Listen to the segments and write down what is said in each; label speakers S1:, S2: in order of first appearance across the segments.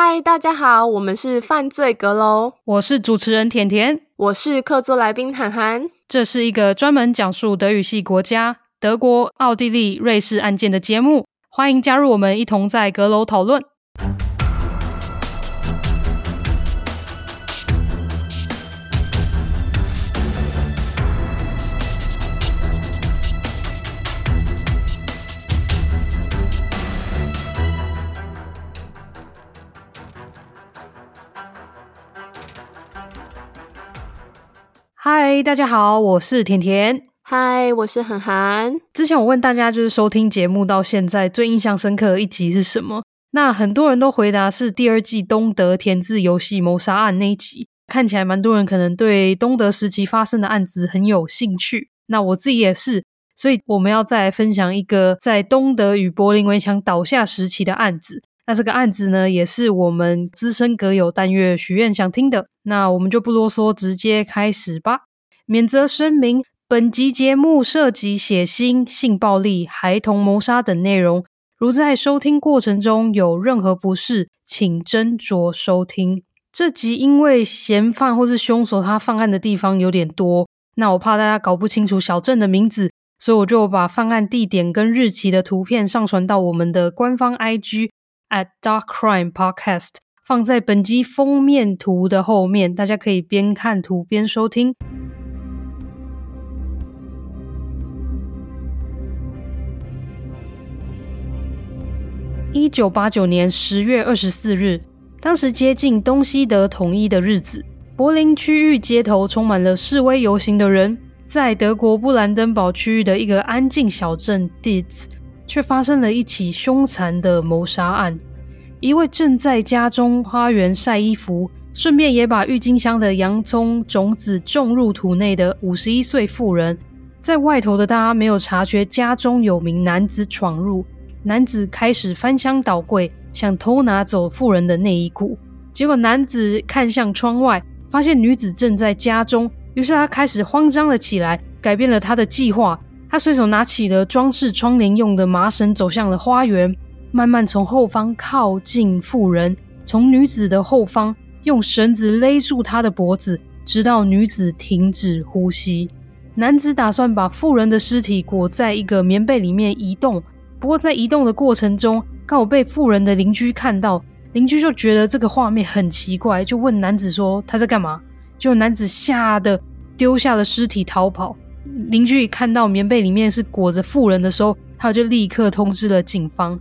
S1: 嗨，大家好，我们是犯罪阁楼，
S2: 我是主持人甜甜，
S1: 我是客座来宾涵涵。
S2: 这是一个专门讲述德语系国家德国、奥地利、瑞士案件的节目，欢迎加入我们一同在阁楼讨论。嗨，大家好，我是甜甜。
S1: 嗨，我是涵涵。
S2: 之前我问大家，就是收听节目到现在最印象深刻的一集是什么？那很多人都回答是第二季东德填字游戏谋杀案那一集。看起来蛮多人可能对东德时期发生的案子很有兴趣。那我自己也是，所以我们要再来分享一个在东德与柏林围墙倒下时期的案子。那这个案子呢，也是我们资深阁友但月许愿想听的。那我们就不啰嗦，直接开始吧。免责声明：本集节目涉及血腥、性暴力、孩童谋杀等内容，如在收听过程中有任何不适，请斟酌收听。这集因为嫌犯或是凶手他犯案的地方有点多，那我怕大家搞不清楚小镇的名字，所以我就把犯案地点跟日期的图片上传到我们的官方 IG。At Dark Crime Podcast 放在本集封面图的后面，大家可以边看图边收听。一九八九年十月二十四日，当时接近东西德统一的日子，柏林区域街头充满了示威游行的人。在德国布兰登堡区域的一个安静小镇 Ditz 却发生了一起凶残的谋杀案。一位正在家中花园晒衣服，顺便也把郁金香的洋葱种子种入土内的五十一岁妇人，在外头的她没有察觉家中有名男子闯入。男子开始翻箱倒柜，想偷拿走妇人的内衣裤。结果男子看向窗外，发现女子正在家中，于是他开始慌张了起来，改变了他的计划。他随手拿起了装饰窗帘用的麻绳，走向了花园，慢慢从后方靠近妇人，从女子的后方用绳子勒住她的脖子，直到女子停止呼吸。男子打算把妇人的尸体裹在一个棉被里面移动，不过在移动的过程中，刚好被妇人的邻居看到，邻居就觉得这个画面很奇怪，就问男子说他在干嘛？就男子吓得丢下了尸体逃跑。邻居看到棉被里面是裹着妇人的时候，他就立刻通知了警方。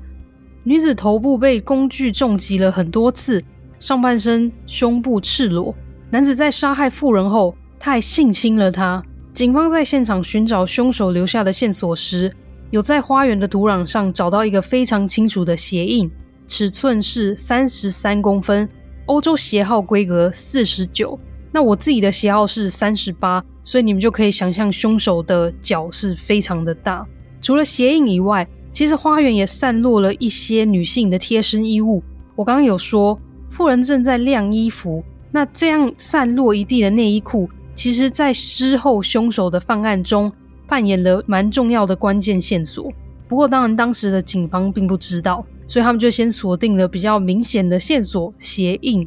S2: 女子头部被工具重击了很多次，上半身、胸部赤裸。男子在杀害妇人后，他还性侵了她。警方在现场寻找凶手留下的线索时，有在花园的土壤上找到一个非常清楚的鞋印，尺寸是三十三公分，欧洲鞋号规格四十九。那我自己的鞋号是三十八，所以你们就可以想象凶手的脚是非常的大。除了鞋印以外，其实花园也散落了一些女性的贴身衣物。我刚刚有说，妇人正在晾衣服，那这样散落一地的内衣裤，其实在之后凶手的犯案中扮演了蛮重要的关键线索。不过，当然当时的警方并不知道，所以他们就先锁定了比较明显的线索——鞋印。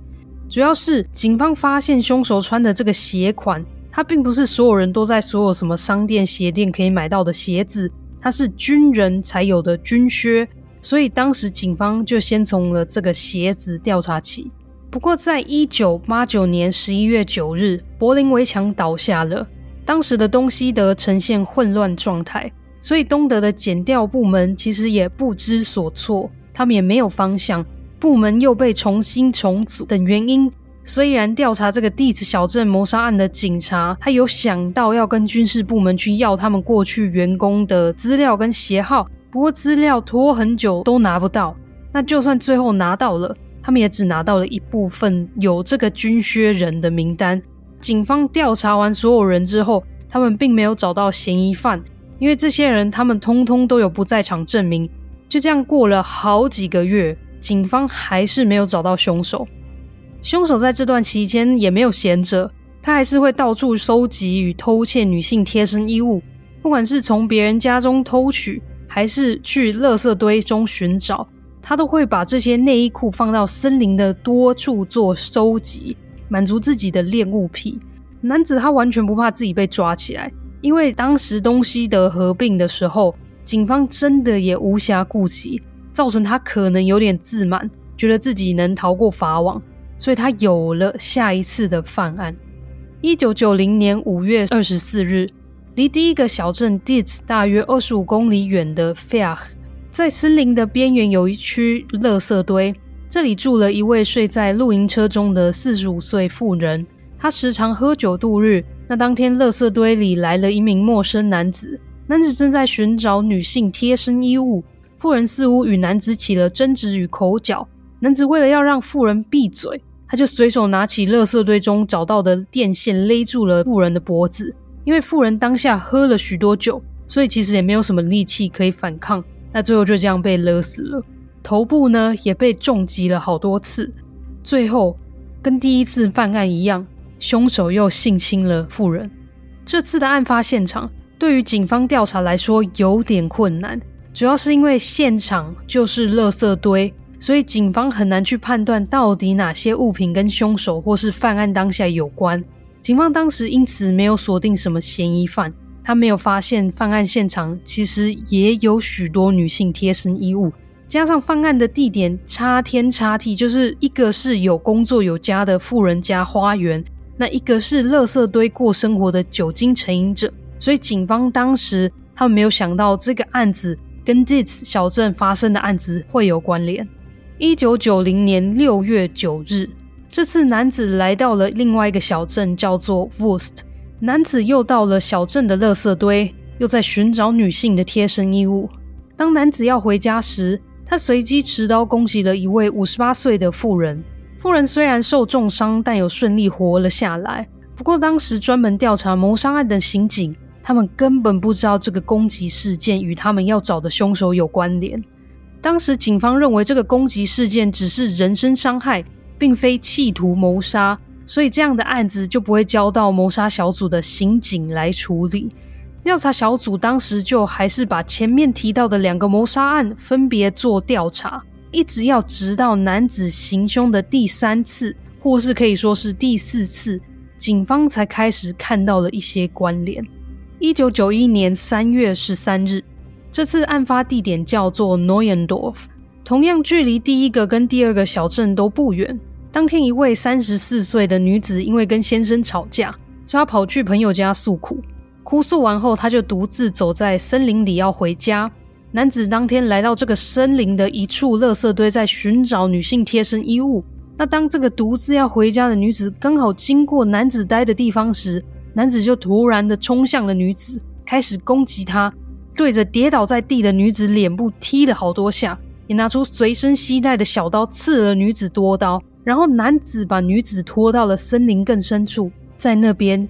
S2: 主要是警方发现凶手穿的这个鞋款，它并不是所有人都在所有什么商店、鞋店可以买到的鞋子，它是军人才有的军靴，所以当时警方就先从了这个鞋子调查起。不过，在一九八九年十一月九日，柏林围墙倒下了，当时的东西德呈现混乱状态，所以东德的检调部门其实也不知所措，他们也没有方向。部门又被重新重组等原因，虽然调查这个地质小镇谋杀案的警察，他有想到要跟军事部门去要他们过去员工的资料跟鞋号，不过资料拖很久都拿不到。那就算最后拿到了，他们也只拿到了一部分有这个军靴人的名单。警方调查完所有人之后，他们并没有找到嫌疑犯，因为这些人他们通通都有不在场证明。就这样过了好几个月。警方还是没有找到凶手。凶手在这段期间也没有闲着，他还是会到处收集与偷窃女性贴身衣物，不管是从别人家中偷取，还是去垃圾堆中寻找，他都会把这些内衣裤放到森林的多处做收集，满足自己的恋物癖。男子他完全不怕自己被抓起来，因为当时东西德合并的时候，警方真的也无暇顾及，造成他可能有点自满，觉得自己能逃过法网，所以他有了下一次的犯案。一九九零年五月二十四日，离第一个小镇 Dietz 大约二十五公里远的 f e a h 在森林的边缘有一区垃圾堆，这里住了一位睡在露营车中的四十五岁妇人。她时常喝酒度日。那当天，垃圾堆里来了一名陌生男子，男子正在寻找女性贴身衣物。妇人似乎与男子起了争执与口角。男子为了要让妇人闭嘴，他就随手拿起垃圾堆中找到的电线勒住了妇人的脖子。因为妇人当下喝了许多酒，所以其实也没有什么力气可以反抗。那最后就这样被勒死了。头部呢也被重击了好多次。最后跟第一次犯案一样。凶手又性侵了妇人。这次的案发现场对于警方调查来说有点困难，主要是因为现场就是垃圾堆，所以警方很难去判断到底哪些物品跟凶手或是犯案当下有关。警方当时因此没有锁定什么嫌疑犯，他没有发现犯案现场其实也有许多女性贴身衣物，加上犯案的地点差天差地，就是一个是有工作有家的富人家花园。那一个是垃圾堆过生活的酒精成瘾者，所以警方当时他们没有想到这个案子跟 Dietz 小镇发生的案子会有关联。一九九零年六月九日，这次男子来到了另外一个小镇，叫做 Wust。男子又到了小镇的垃圾堆，又在寻找女性的贴身衣物。当男子要回家时，他随机持刀攻击了一位五十八岁的妇人。妇人虽然受重伤，但有顺利活了下来。不过，当时专门调查谋杀案的刑警，他们根本不知道这个攻击事件与他们要找的凶手有关联。当时警方认为这个攻击事件只是人身伤害，并非企图谋杀，所以这样的案子就不会交到谋杀小组的刑警来处理。调查小组当时就还是把前面提到的两个谋杀案分别做调查。一直要直到男子行凶的第三次，或是可以说是第四次，警方才开始看到了一些关联。一九九一年三月十三日，这次案发地点叫做 Neuendorf，同样距离第一个跟第二个小镇都不远。当天，一位三十四岁的女子因为跟先生吵架，所以她跑去朋友家诉苦。哭诉完后，她就独自走在森林里要回家。男子当天来到这个森林的一处垃圾堆，在寻找女性贴身衣物。那当这个独自要回家的女子刚好经过男子待的地方时，男子就突然的冲向了女子，开始攻击她，对着跌倒在地的女子脸部踢了好多下，也拿出随身携带的小刀刺了女子多刀。然后男子把女子拖到了森林更深处，在那边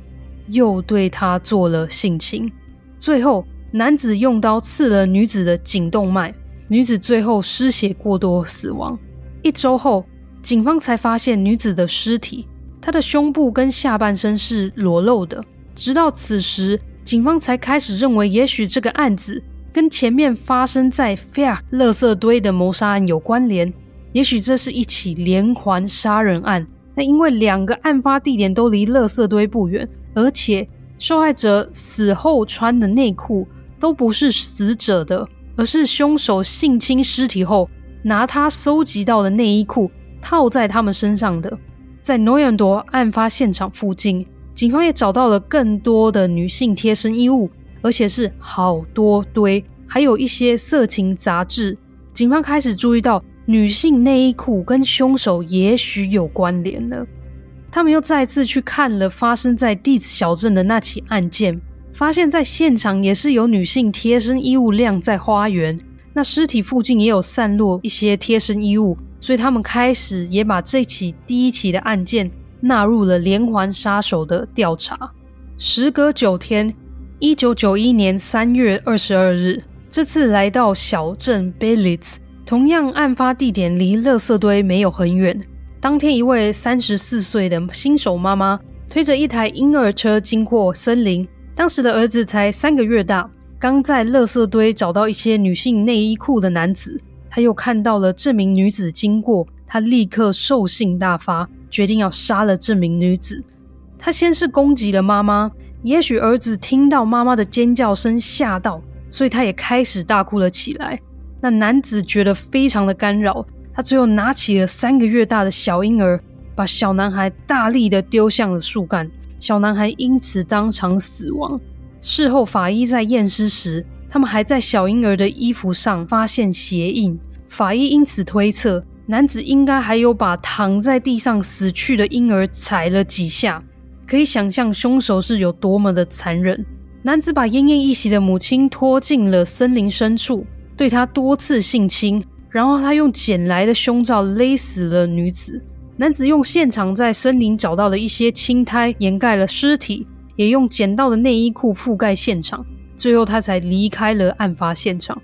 S2: 又对她做了性侵，最后。男子用刀刺了女子的颈动脉，女子最后失血过多死亡。一周后，警方才发现女子的尸体，她的胸部跟下半身是裸露的。直到此时，警方才开始认为，也许这个案子跟前面发生在 Feach 垃圾堆的谋杀案有关联，也许这是一起连环杀人案。那因为两个案发地点都离垃圾堆不远，而且受害者死后穿的内裤。都不是死者的，而是凶手性侵尸体后拿他搜集到的内衣裤套在他们身上的。在诺延多案发现场附近，警方也找到了更多的女性贴身衣物，而且是好多堆，还有一些色情杂志。警方开始注意到女性内衣裤跟凶手也许有关联了。他们又再次去看了发生在蒂茨小镇的那起案件。发现，在现场也是有女性贴身衣物晾在花园，那尸体附近也有散落一些贴身衣物，所以他们开始也把这起第一起的案件纳入了连环杀手的调查。时隔九天，一九九一年三月二十二日，这次来到小镇 Belitz，同样案发地点离垃圾堆没有很远。当天，一位三十四岁的新手妈妈推着一台婴儿车经过森林。当时的儿子才三个月大，刚在垃圾堆找到一些女性内衣裤的男子，他又看到了这名女子经过，他立刻兽性大发，决定要杀了这名女子。他先是攻击了妈妈，也许儿子听到妈妈的尖叫声吓到，所以他也开始大哭了起来。那男子觉得非常的干扰，他最后拿起了三个月大的小婴儿，把小男孩大力的丢向了树干，小男孩因此当场死亡。事后法医在验尸时，他们还在小婴儿的衣服上发现鞋印，法医因此推测，男子应该还有把躺在地上死去的婴儿踩了几下。可以想象凶手是有多么的残忍。男子把奄奄一息的母亲拖进了森林深处，对她多次性侵，然后他用捡来的胸罩勒死了女子。男子用现场在森林找到的一些青苔掩盖了尸体，也用捡到的内衣裤覆盖现场，最后他才离开了案发现场。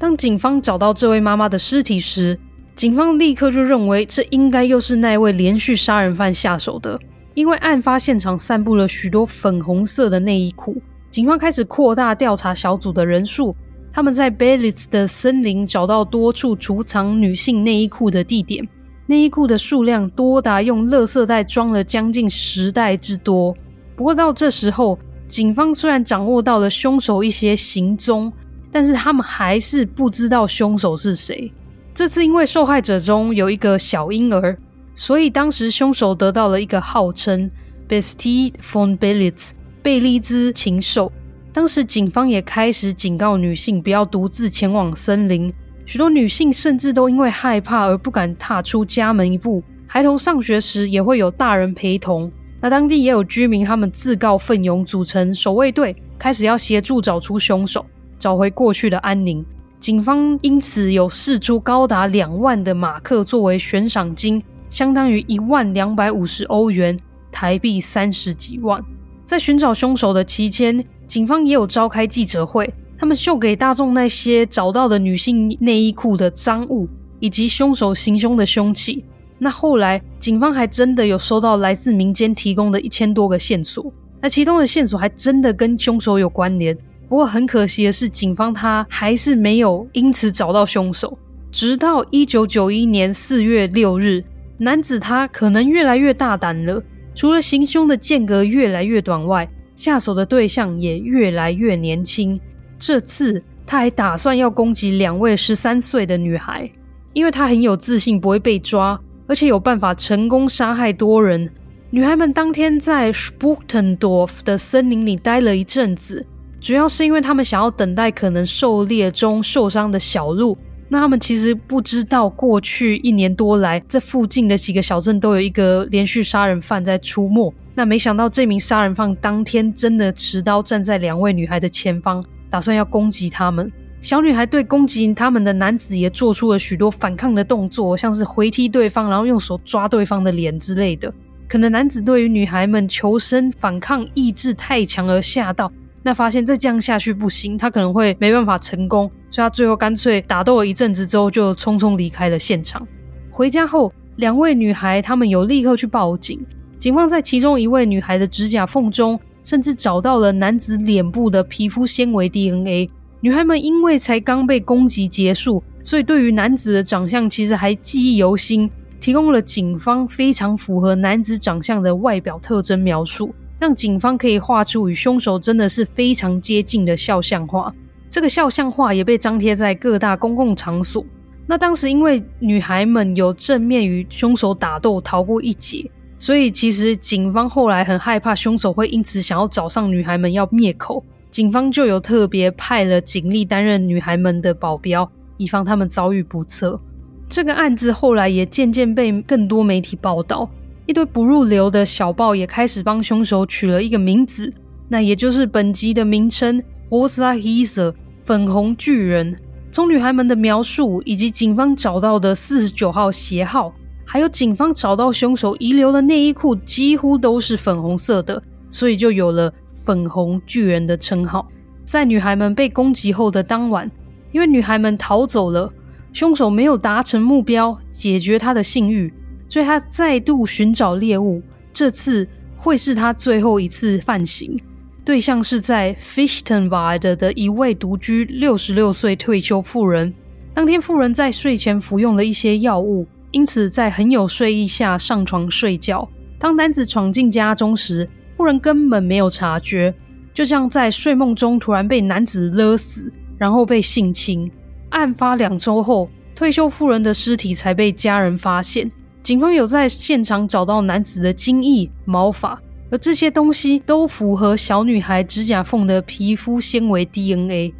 S2: 当警方找到这位妈妈的尸体时，警方立刻就认为这应该又是那位连续杀人犯下手的。因为案发现场散布了许多粉红色的内衣裤，警方开始扩大调查小组的人数。他们在 Belitz 的森林找到多处储藏女性内衣裤的地点，内衣裤的数量多达用垃圾袋装了将近十袋之多。不过到这时候，警方虽然掌握到了凶手一些行踪，但是他们还是不知道凶手是谁。这次因为受害者中有一个小婴儿。所以当时凶手得到了一个号称 Bastide von Belitz 贝利兹禽兽。当时警方也开始警告女性不要独自前往森林，许多女性甚至都因为害怕而不敢踏出家门一步。孩童上学时也会有大人陪同。那当地也有居民，他们自告奋勇组成守卫队，开始要协助找出凶手，找回过去的安宁。警方因此有释出高达两万的马克作为悬赏金。相当于一万两百五十欧元，台币三十几万。在寻找凶手的期间，警方也有召开记者会，他们秀给大众那些找到的女性内衣裤的赃物，以及凶手行凶的凶器。那后来，警方还真的有收到来自民间提供的一千多个线索，那其中的线索还真的跟凶手有关联。不过很可惜的是，警方他还是没有因此找到凶手。直到一九九一年四月六日。男子他可能越来越大胆了，除了行凶的间隔越来越短外，下手的对象也越来越年轻。这次他还打算要攻击两位十三岁的女孩，因为他很有自信不会被抓，而且有办法成功杀害多人。女孩们当天在 Spuchtendorf 的森林里待了一阵子，主要是因为他们想要等待可能狩猎中受伤的小鹿。那他们其实不知道，过去一年多来，这附近的几个小镇都有一个连续杀人犯在出没。那没想到，这名杀人犯当天真的持刀站在两位女孩的前方，打算要攻击他们。小女孩对攻击他们的男子也做出了许多反抗的动作，像是回踢对方，然后用手抓对方的脸之类的。可能男子对于女孩们求生反抗意志太强而吓到。那发现再这样下去不行，他可能会没办法成功，所以他最后干脆打斗了一阵子之后，就匆匆离开了现场。回家后，两位女孩她们有立刻去报警。警方在其中一位女孩的指甲缝中，甚至找到了男子脸部的皮肤纤维 DNA。女孩们因为才刚被攻击结束，所以对于男子的长相其实还记忆犹新，提供了警方非常符合男子长相的外表特征描述。让警方可以画出与凶手真的是非常接近的肖像画。这个肖像画也被张贴在各大公共场所。那当时因为女孩们有正面与凶手打斗逃过一劫，所以其实警方后来很害怕凶手会因此想要找上女孩们要灭口，警方就有特别派了警力担任女孩们的保镖，以防他们遭遇不测。这个案子后来也渐渐被更多媒体报道。一堆不入流的小报也开始帮凶手取了一个名字，那也就是本集的名称 Rosa Hirscher 粉红巨人。从女孩们的描述，以及警方找到的四十九号鞋号，还有警方找到凶手遗留的内衣裤，几乎都是粉红色的，所以就有了粉红巨人的称号。在女孩们被攻击后的当晚，因为女孩们逃走了，凶手没有达成目标，解决他的性欲。所以他再度寻找猎物，这次会是他最后一次犯行。对象是在 Fichtenwald 的一位独居六十六岁退休妇人。当天妇人在睡前服用了一些药物，因此在很有睡意下上床睡觉。当男子闯进家中时，妇人根本没有察觉，就像在睡梦中突然被男子勒死，然后被性侵。案发两周后，退休妇人的尸体才被家人发现。警方有在现场找到男子的精液、毛发，而这些东西都符合小女孩指甲缝的皮肤纤维 DNA。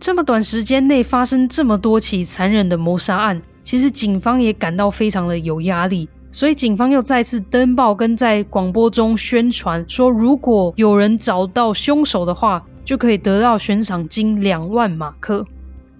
S2: 这么短时间内发生这么多起残忍的谋杀案，其实警方也感到非常的有压力，所以警方又再次登报跟在广播中宣传说，如果有人找到凶手的话，就可以得到悬赏金两万马克。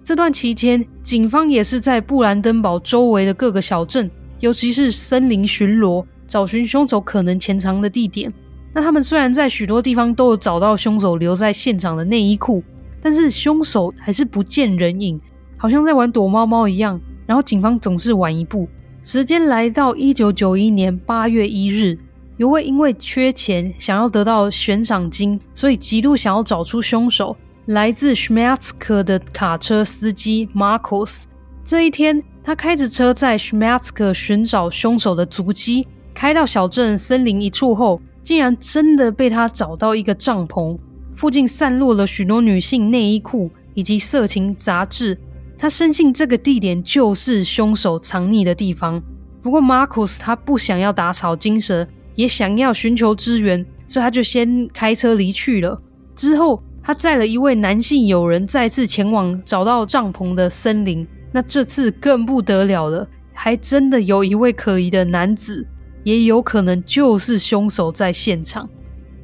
S2: 这段期间，警方也是在布兰登堡周围的各个小镇，尤其是森林巡逻，找寻凶手可能潜藏的地点。那他们虽然在许多地方都有找到凶手留在现场的内衣裤。但是凶手还是不见人影，好像在玩躲猫猫一样。然后警方总是晚一步。时间来到一九九一年八月一日，有位因为缺钱想要得到悬赏金，所以极度想要找出凶手，来自 Schmerzk 的卡车司机 Marcos。这一天，他开着车在 Schmerzk 寻找凶手的足迹，开到小镇森林一处后，竟然真的被他找到一个帐篷。附近散落了许多女性内衣裤以及色情杂志，他深信这个地点就是凶手藏匿的地方。不过马库斯他不想要打草惊蛇，也想要寻求支援，所以他就先开车离去了。之后，他载了一位男性友人再次前往找到帐篷的森林。那这次更不得了了，还真的有一位可疑的男子，也有可能就是凶手在现场。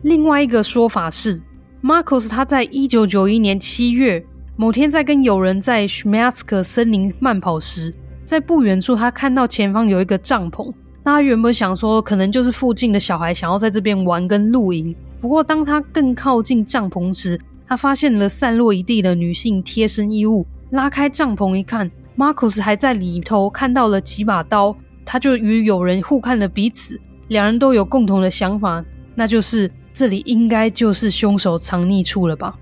S2: 另外一个说法是，Marcos 他在一九九一年七月某天在跟友人在 Schmerzk 森林慢跑时，在不远处他看到前方有一个帐篷。那他原本想说，可能就是附近的小孩想要在这边玩跟露营。不过当他更靠近帐篷时，他发现了散落一地的女性贴身衣物。拉开帐篷一看，Marcos 还在里头看到了几把刀。他就与友人互看了彼此，两人都有共同的想法，那就是。这里应该就是凶手藏匿处了吧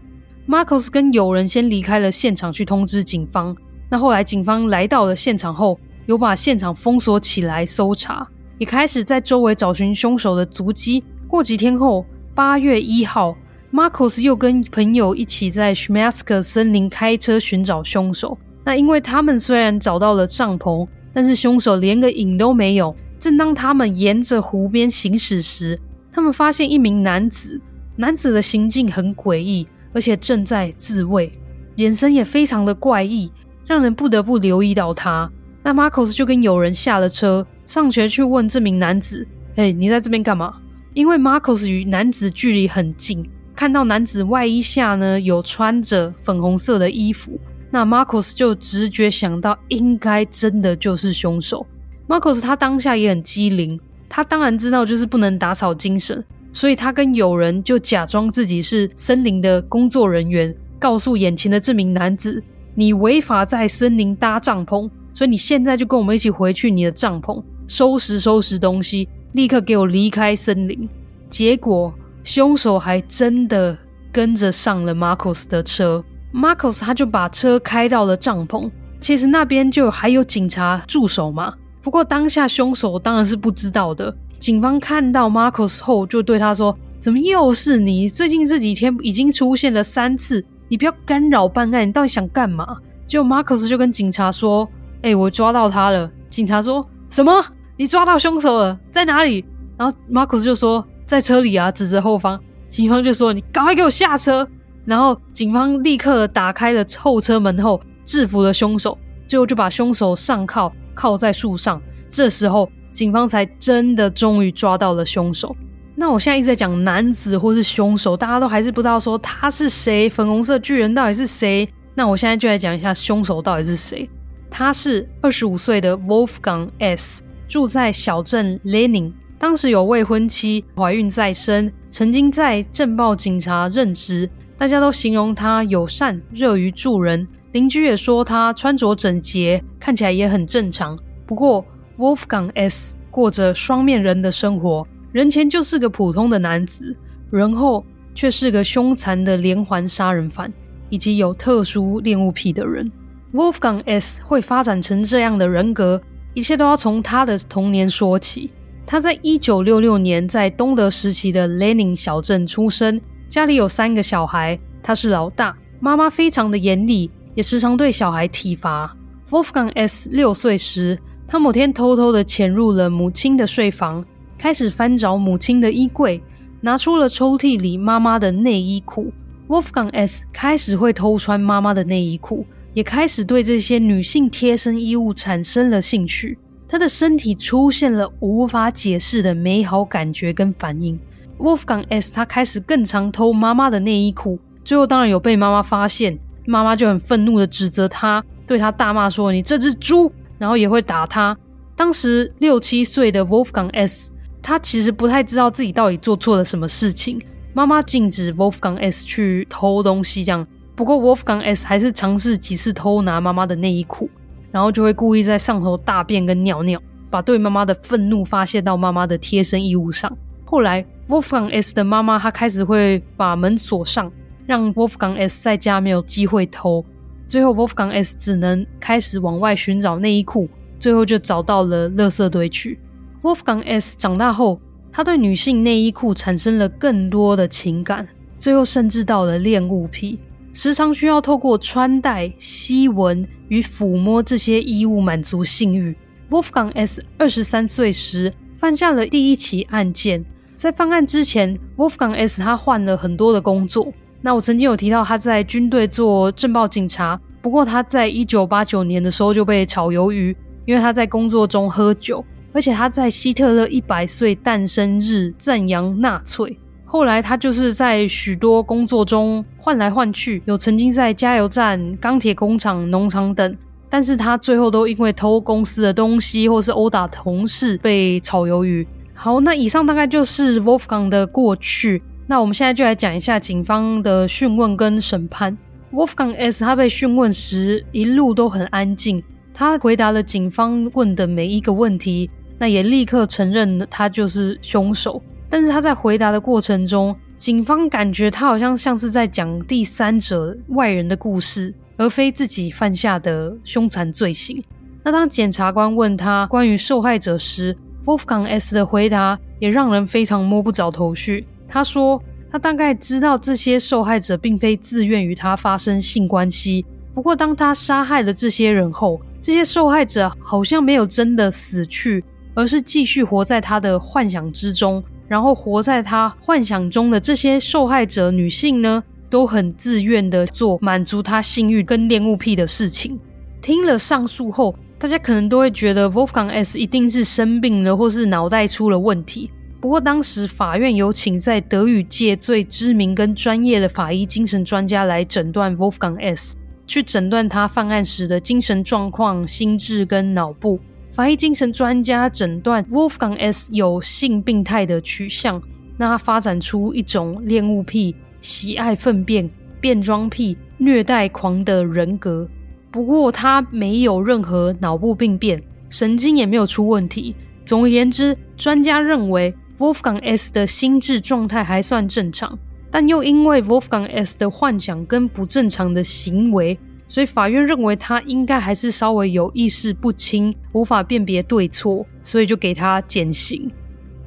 S2: ？Marcos 跟友人先离开了现场去通知警方。那后来警方来到了现场后，有把现场封锁起来搜查，也开始在周围找寻凶手的足迹。过几天后，八月一号，Marcos 又跟朋友一起在 Schmerzk 森林开车寻找凶手。那因为他们虽然找到了帐篷，但是凶手连个影都没有。正当他们沿着湖边行驶时，他们发现一名男子，男子的行径很诡异，而且正在自卫，眼神也非常的怪异，让人不得不留意到他。那马库斯就跟友人下了车，上前去问这名男子：“哎，你在这边干嘛？”因为马库斯与男子距离很近，看到男子外衣下呢有穿着粉红色的衣服，那马库斯就直觉想到，应该真的就是凶手。马库斯他当下也很机灵。他当然知道，就是不能打草惊蛇，所以他跟友人就假装自己是森林的工作人员，告诉眼前的这名男子：“你违法在森林搭帐篷，所以你现在就跟我们一起回去你的帐篷，收拾收拾东西，立刻给我离开森林。”结果凶手还真的跟着上了马库斯的车，马库斯他就把车开到了帐篷，其实那边就还有警察驻守嘛。不过当下凶手当然是不知道的。警方看到 Marcos 后，就对他说：“怎么又是你？最近这几天已经出现了三次，你不要干扰办案，你到底想干嘛？”结果 Marcos 就跟警察说：“哎、我抓到他了。”警察说什么？你抓到凶手了？在哪里？然后 Marcos 就说：“在车里啊，指着后方。”警方就说：“你赶快给我下车！”然后警方立刻打开了后车门后，制服了凶手，最后就把凶手上铐。靠在树上，这时候警方才真的终于抓到了凶手。那我现在一直在讲男子或是凶手，大家都还是不知道说他是谁，粉红色巨人到底是谁？那我现在就来讲一下凶手到底是谁。他是二十五岁的 Wolfgang S，住在小镇 Lenning，当时有未婚妻，怀孕在身，曾经在镇报警察任职，大家都形容他友善、乐于助人。邻居也说他穿着整洁，看起来也很正常。不过，Wolfgang S 过着双面人的生活，人前就是个普通的男子，人后却是个凶残的连环杀人犯，以及有特殊恋物癖的人。Wolfgang S 会发展成这样的人格，一切都要从他的童年说起。他在一九六六年在东德时期的 Lenin 小镇出生，家里有三个小孩，他是老大，妈妈非常的严厉，也时常对小孩体罚。Wolfgang S 六岁时，他某天偷偷的潜入了母亲的睡房，开始翻找母亲的衣柜，拿出了抽屉里妈妈的内衣裤。Wolfgang S 开始会偷穿妈妈的内衣裤。也开始对这些女性贴身衣物产生了兴趣，他的身体出现了无法解释的美好感觉跟反应。Wolfgang S 他开始更常偷妈妈的内衣裤，最后当然有被妈妈发现，妈妈就很愤怒的指责他，对他大骂说：“你这只猪！”然后也会打他。当时六七岁的 Wolfgang S 他其实不太知道自己到底做错了什么事情，妈妈禁止 Wolfgang S 去偷东西，这样。不过，Wolfgang S 还是尝试几次偷拿妈妈的内衣裤，然后就会故意在上头大便跟尿尿，把对妈妈的愤怒发泄到妈妈的贴身衣物上。后来，Wolfgang S 的妈妈她开始会把门锁上，让 Wolfgang S 在家没有机会偷。最后，Wolfgang S 只能开始往外寻找内衣裤，最后就找到了垃圾堆去。Wolfgang S 长大后，他对女性内衣裤产生了更多的情感，最后甚至到了恋物癖。时常需要透过穿戴、吸闻与抚摸这些衣物满足性欲。Wolfgang S 二十三岁时犯下了第一起案件。在犯案之前，Wolfgang S 他换了很多的工作。那我曾经有提到他在军队做政报警察，不过他在一九八九年的时候就被炒鱿鱼，因为他在工作中喝酒，而且他在希特勒一百岁诞生日赞扬纳粹。后来他就是在许多工作中换来换去，有曾经在加油站、钢铁工厂、农场等，但是他最后都因为偷公司的东西或是殴打同事被炒鱿鱼。好，那以上大概就是 Wolfgang 的过去。那我们现在就来讲一下警方的讯问跟审判。Wolfgang S 他被讯问时一路都很安静，他回答了警方问的每一个问题，那也立刻承认他就是凶手。但是他在回答的过程中，警方感觉他好像像是在讲第三者外人的故事，而非自己犯下的凶残罪行。那当检察官问他关于受害者时，Wolfgang S 的回答也让人非常摸不着头绪。他说他大概知道这些受害者并非自愿与他发生性关系，不过当他杀害了这些人后，这些受害者好像没有真的死去，而是继续活在他的幻想之中。然后活在他幻想中的这些受害者女性呢，都很自愿的做满足他性欲跟恋物癖的事情。听了上述后，大家可能都会觉得 Wolfgang S 一定是生病了，或是脑袋出了问题。不过当时法院有请在德语界最知名跟专业的法医精神专家来诊断 Wolfgang S，去诊断他犯案时的精神状况、心智跟脑部。法医精神专家诊断 Wolfgang S 有性病态的取向，那他发展出一种恋物癖、喜爱粪便、变装癖、虐待狂的人格。不过他没有任何脑部病变，神经也没有出问题。总而言之，专家认为 Wolfgang S 的心智状态还算正常，但又因为 Wolfgang S 的幻想跟不正常的行为。所以法院认为他应该还是稍微有意识不清，无法辨别对错，所以就给他减刑。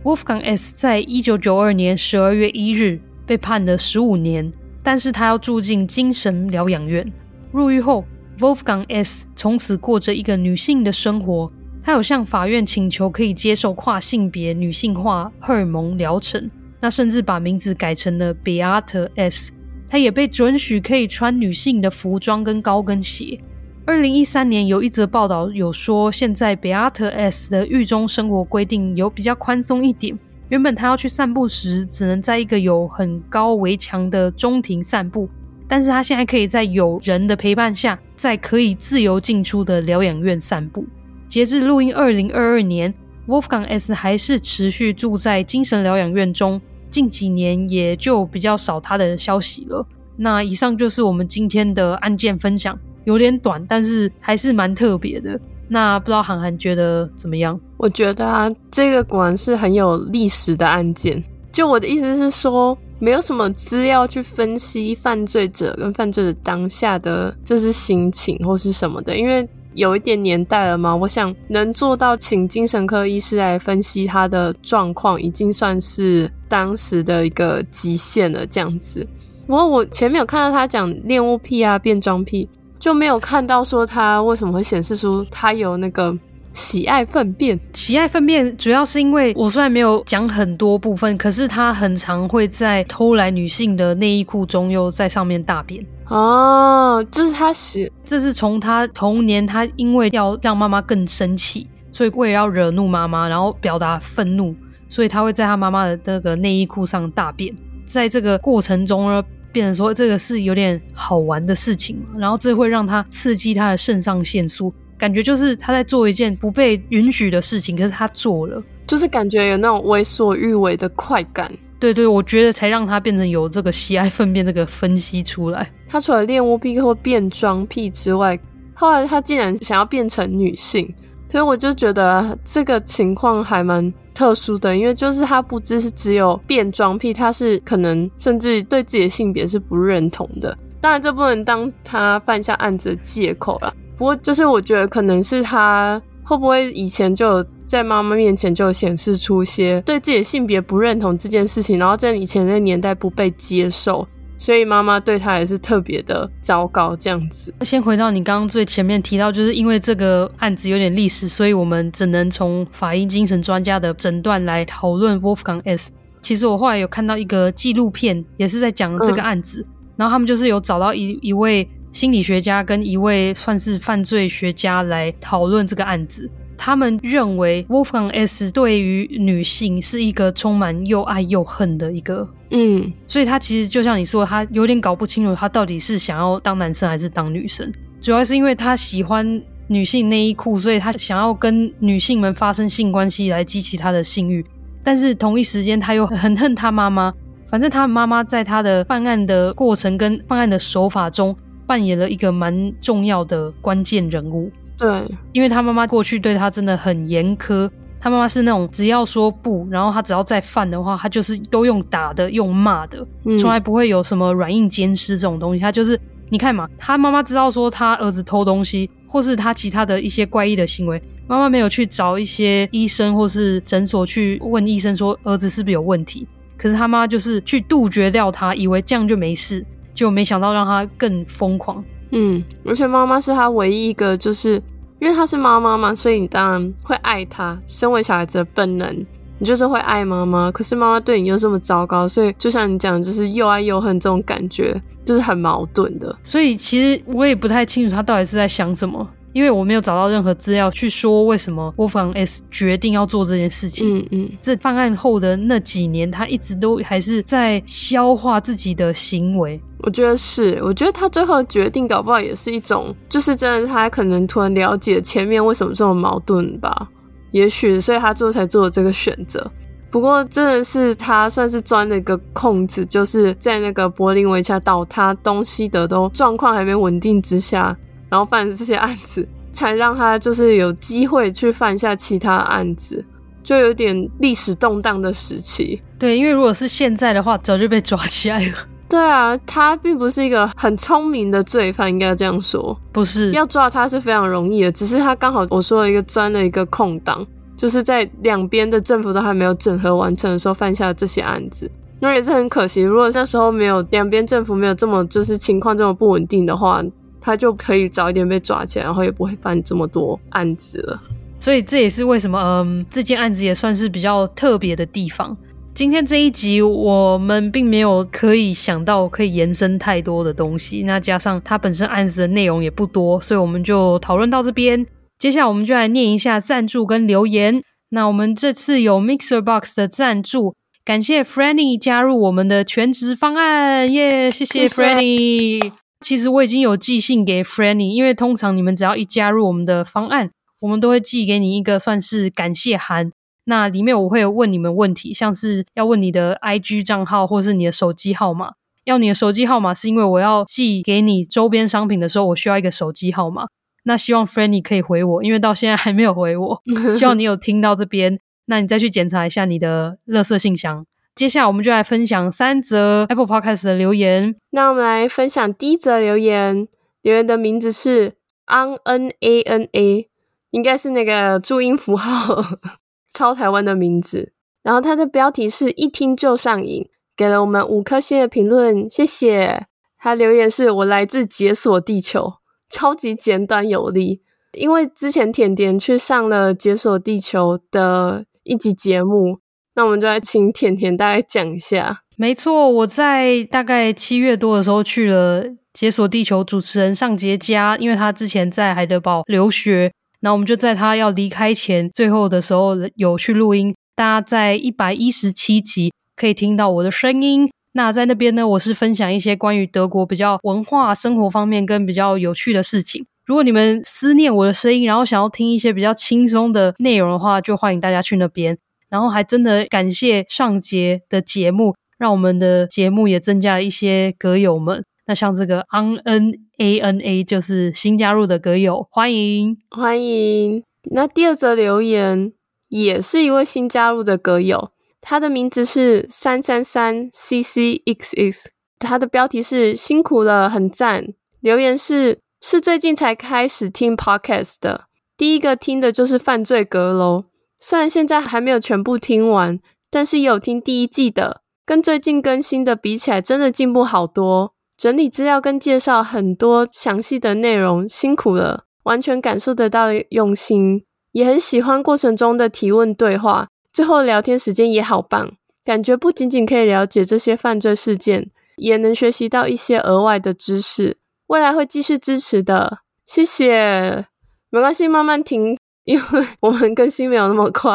S2: Wolfgang S 在一九九二年十二月一日被判了十五年，但是他要住进精神疗养院。入狱后，Wolfgang S 从此过着一个女性的生活。他有向法院请求可以接受跨性别女性化荷尔蒙疗程，那甚至把名字改成了 Beate S。他也被准许可以穿女性的服装跟高跟鞋。二零一三年有一则报道有说，现在 Beate S 的狱中生活规定有比较宽松一点。原本他要去散步时，只能在一个有很高围墙的中庭散步，但是他现在可以在有人的陪伴下，在可以自由进出的疗养院散步。截至录音二零二二年，Wolfgang S 还是持续住在精神疗养院中。近几年也就比较少他的消息了。那以上就是我们今天的案件分享，有点短，但是还是蛮特别的。那不知道韩寒觉得怎么样？
S1: 我觉得啊，这个果然是很有历史的案件。就我的意思是说，没有什么资料去分析犯罪者跟犯罪者当下的就是心情或是什么的，因为有一点年代了嘛。我想能做到请精神科医师来分析他的状况，已经算是当时的一个极限了。这样子，不过我前面有看到他讲恋物癖啊、变装癖，就没有看到说他为什么会显示出他有那个。喜爱粪便，
S2: 喜爱粪便，主要是因为我虽然没有讲很多部分，可是他很常会在偷来女性的内衣裤中，又在上面大便。
S1: 哦，就是他喜，
S2: 这是从他童年，他因为要让妈妈更生气，所以为了要惹怒妈妈，然后表达愤怒，所以他会在他妈妈的那个内衣裤上大便。在这个过程中呢，变成说这个是有点好玩的事情，然后这会让他刺激他的肾上腺素。感觉就是他在做一件不被允许的事情，可是他做了，
S1: 就是感觉有那种为所欲为的快感。
S2: 对对，我觉得才让他变成有这个喜爱粪便这个分析出来。
S1: 他除了恋物癖或变装癖之外，后来他竟然想要变成女性，所以我就觉得这个情况还蛮特殊的，因为就是他不只是只有变装癖，他是可能甚至对自己的性别是不认同的。当然，这不能当他犯下案子的借口了。不过，就是我觉得可能是他会不会以前就在妈妈面前就显示出些对自己的性别不认同这件事情，然后在以前那个年代不被接受，所以妈妈对他也是特别的糟糕这样子。
S2: 先回到你刚刚最前面提到，就是因为这个案子有点历史，所以我们只能从法医精神专家的诊断来讨论 Wolfgang S。其实我后来有看到一个纪录片，也是在讲这个案子，嗯、然后他们就是有找到一一位。心理学家跟一位算是犯罪学家来讨论这个案子，他们认为 Wolfgang S 对于女性是一个充满又爱又恨的一个，嗯，所以他其实就像你说，他有点搞不清楚他到底是想要当男生还是当女生，主要是因为他喜欢女性内衣裤，所以他想要跟女性们发生性关系来激起他的性欲，但是同一时间他又很恨他妈妈，反正他妈妈在他的办案的过程跟办案的手法中。扮演了一个蛮重要的关键人物。
S1: 对，
S2: 因为他妈妈过去对他真的很严苛。他妈妈是那种只要说不，然后他只要再犯的话，他就是都用打的、用骂的，从来不会有什么软硬兼施这种东西。他就是你看嘛，他妈妈知道说他儿子偷东西，或是他其他的一些怪异的行为，妈妈没有去找一些医生或是诊所去问医生说儿子是不是有问题。可是他妈就是去杜绝掉他，以为这样就没事。就没想到让他更疯狂，
S1: 嗯，而且妈妈是他唯一一个，就是因为他是妈妈嘛，所以你当然会爱他。身为小孩子的本能，你就是会爱妈妈。可是妈妈对你又这么糟糕，所以就像你讲，就是又爱又恨这种感觉，就是很矛盾的。
S2: 所以其实我也不太清楚他到底是在想什么。因为我没有找到任何资料去说为什么 Wolfgang S 决定要做这件事情。嗯嗯，这犯案后的那几年，他一直都还是在消化自己的行为。
S1: 我觉得是，我觉得他最后决定搞不好也是一种，就是真的他可能突然了解前面为什么这么矛盾吧。也许所以他最后才做了这个选择。不过真的是他算是钻了一个空子，就是在那个柏林围墙倒塌东西德都状况还没稳定之下。然后犯这些案子，才让他就是有机会去犯下其他案子，就有点历史动荡的时期。
S2: 对，因为如果是现在的话，早就被抓起来了。
S1: 对啊，他并不是一个很聪明的罪犯，应该这样说。
S2: 不是，
S1: 要抓他是非常容易的，只是他刚好我说了一个钻了一个空档，就是在两边的政府都还没有整合完成的时候犯下这些案子。那也是很可惜，如果那时候没有两边政府没有这么就是情况这么不稳定的话。他就可以早一点被抓起来，然后也不会犯这么多案子了。
S2: 所以这也是为什么，嗯，这件案子也算是比较特别的地方。今天这一集我们并没有可以想到可以延伸太多的东西，那加上它本身案子的内容也不多，所以我们就讨论到这边。接下来我们就来念一下赞助跟留言。那我们这次有 Mixer Box 的赞助，感谢 Franny 加入我们的全职方案，耶、yeah，谢谢 Franny。其实我已经有寄信给 Franny，因为通常你们只要一加入我们的方案，我们都会寄给你一个算是感谢函。那里面我会问你们问题，像是要问你的 IG 账号或是你的手机号码。要你的手机号码是因为我要寄给你周边商品的时候，我需要一个手机号码。那希望 Franny 可以回我，因为到现在还没有回我。希望你有听到这边，那你再去检查一下你的垃圾信箱。接下来我们就来分享三则 Apple Podcast 的留言。
S1: 那我们来分享第一则留言，留言的名字是 An N A N A，应该是那个注音符号，超台湾的名字。然后它的标题是一听就上瘾，给了我们五颗星的评论，谢谢。他留言是我来自解锁地球，超级简短有力。因为之前甜甜去上了解锁地球的一集节目。那我们就来请甜甜大概讲一下。
S2: 没错，我在大概七月多的时候去了解锁地球主持人尚杰家，因为他之前在海德堡留学，那我们就在他要离开前最后的时候有去录音。大家在一百一十七集可以听到我的声音。那在那边呢，我是分享一些关于德国比较文化生活方面跟比较有趣的事情。如果你们思念我的声音，然后想要听一些比较轻松的内容的话，就欢迎大家去那边。然后还真的感谢上节的节目，让我们的节目也增加了一些歌友们。那像这个 An N A N A 就是新加入的歌友，欢迎
S1: 欢迎。那第二则留言也是一位新加入的歌友，他的名字是三三三 C C X X，他的标题是辛苦了，很赞。留言是是最近才开始听 Podcast 的，第一个听的就是犯罪阁楼。虽然现在还没有全部听完，但是也有听第一季的，跟最近更新的比起来，真的进步好多。整理资料跟介绍很多详细的内容，辛苦了，完全感受得到用心。也很喜欢过程中的提问对话，最后聊天时间也好棒，感觉不仅仅可以了解这些犯罪事件，也能学习到一些额外的知识。未来会继续支持的，谢谢。没关系，慢慢听。因为 我们更新没有那么快，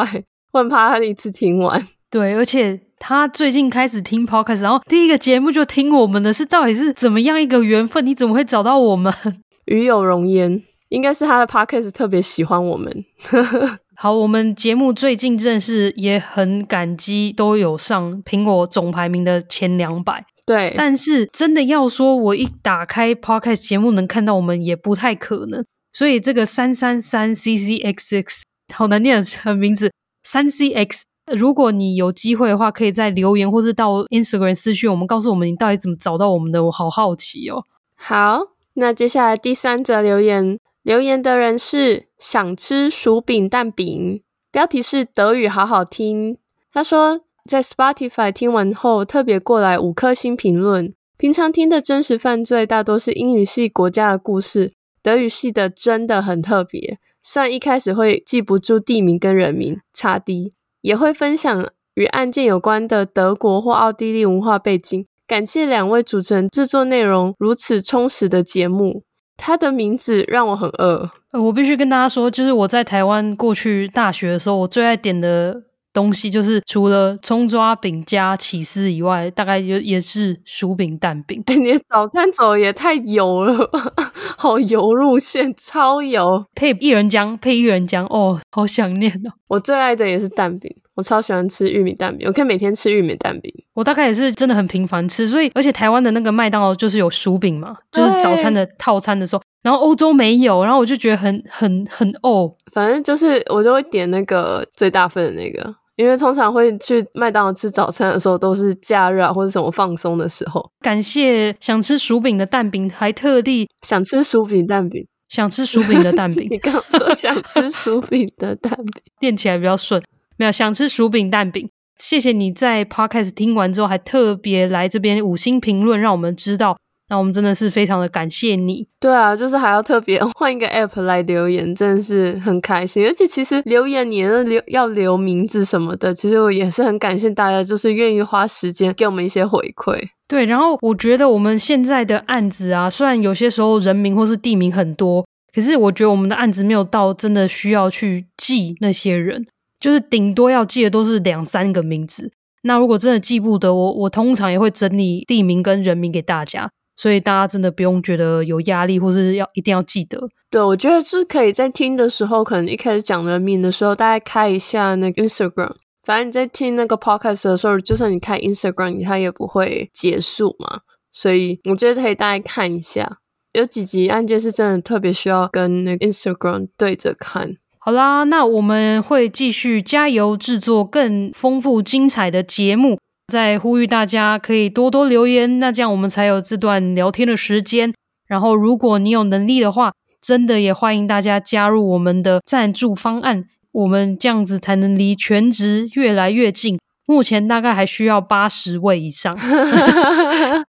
S1: 我很怕他一次听完。
S2: 对，而且他最近开始听 Podcast，然后第一个节目就听我们的，是到底是怎么样一个缘分？你怎么会找到我们？
S1: 与有容焉，应该是他的 Podcast 特别喜欢我们。
S2: 好，我们节目最近真的是也很感激，都有上苹果总排名的前两百。
S1: 对，
S2: 但是真的要说，我一打开 Podcast 节目能看到我们，也不太可能。所以这个三三三 C C X X 好难念的名字，三 C X。如果你有机会的话，可以在留言或是到 Instagram 私讯我们，告诉我们你到底怎么找到我们的，我好好奇哦。
S1: 好，那接下来第三则留言，留言的人是想吃薯饼蛋饼，标题是德语好好听。他说在 Spotify 听完后，特别过来五颗星评论。平常听的真实犯罪大多是英语系国家的故事。德语系的真的很特别，虽然一开始会记不住地名跟人名，差低也会分享与案件有关的德国或奥地利文化背景。感谢两位主持人制作内容如此充实的节目。他的名字让我很
S2: 饿，我必须跟大家说，就是我在台湾过去大学的时候，我最爱点的。东西就是除了葱抓饼加起司以外，大概也也是薯饼蛋饼。
S1: 欸，你的早餐走也太油了，好油路线，超油，
S2: 配薏仁浆，配薏仁浆，哦，好想念哦。
S1: 我最爱的也是蛋饼，我超喜欢吃玉米蛋饼，我可以每天吃玉米蛋饼。
S2: 我大概也是真的很频繁吃，所以而且台湾的那个麦当劳就是有薯饼嘛，就是早餐的套餐的时候，然后欧洲没有，然后我就觉得很很很哦，
S1: 反正就是我就会点那个最大份的那个。因为通常会去麦当劳吃早餐的时候，都是假日啊或者什么放松的时候。
S2: 感谢想吃薯饼的蛋饼，还特地
S1: 想吃薯饼蛋饼，
S2: 想吃薯饼的蛋饼。
S1: 你刚刚说想吃薯饼的蛋饼，
S2: 念起来比较顺。没有想吃薯饼蛋饼，谢谢你在 Podcast 听完之后，还特别来这边五星评论，让我们知道。那我们真的是非常的感谢你。
S1: 对啊，就是还要特别 换一个 app 来留言，真的是很开心。而且其实留言你留要留名字什么的，其实我也是很感谢大家，就是愿意花时间给我们一些回馈。
S2: 对，然后我觉得我们现在的案子啊，虽然有些时候人名或是地名很多，可是我觉得我们的案子没有到真的需要去记那些人，就是顶多要记的都是两三个名字。那如果真的记不得，我我通常也会整理地名跟人名给大家。所以大家真的不用觉得有压力，或是要一定要记得。
S1: 对，我觉得是可以在听的时候，可能一开始讲人名的时候，大家开一下那个 Instagram。反正你在听那个 podcast 的时候，就算你开 Instagram，它也不会结束嘛。所以我觉得可以大家看一下，有几集案件是真的特别需要跟那个 Instagram 对着看。
S2: 好啦，那我们会继续加油制作更丰富精彩的节目。再呼吁大家可以多多留言，那这样我们才有这段聊天的时间。然后，如果你有能力的话，真的也欢迎大家加入我们的赞助方案，我们这样子才能离全职越来越近。目前大概还需要八十位以上，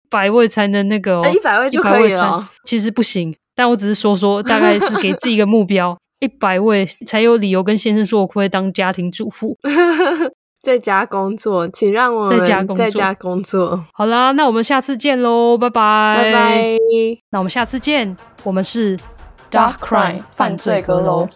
S2: 百位才能那个、哦，
S1: 一百位就可以了。
S2: 其实不行，但我只是说说，大概是给自己一个目标，一百位才有理由跟先生说我可不可以当家庭主妇。
S1: 在家工作，请让我们在家工作。在家工作。
S2: 好啦，那我们下次见喽，拜拜，
S1: 拜拜。
S2: 那我们下次见，我们是
S1: Dark Crime 犯罪阁楼。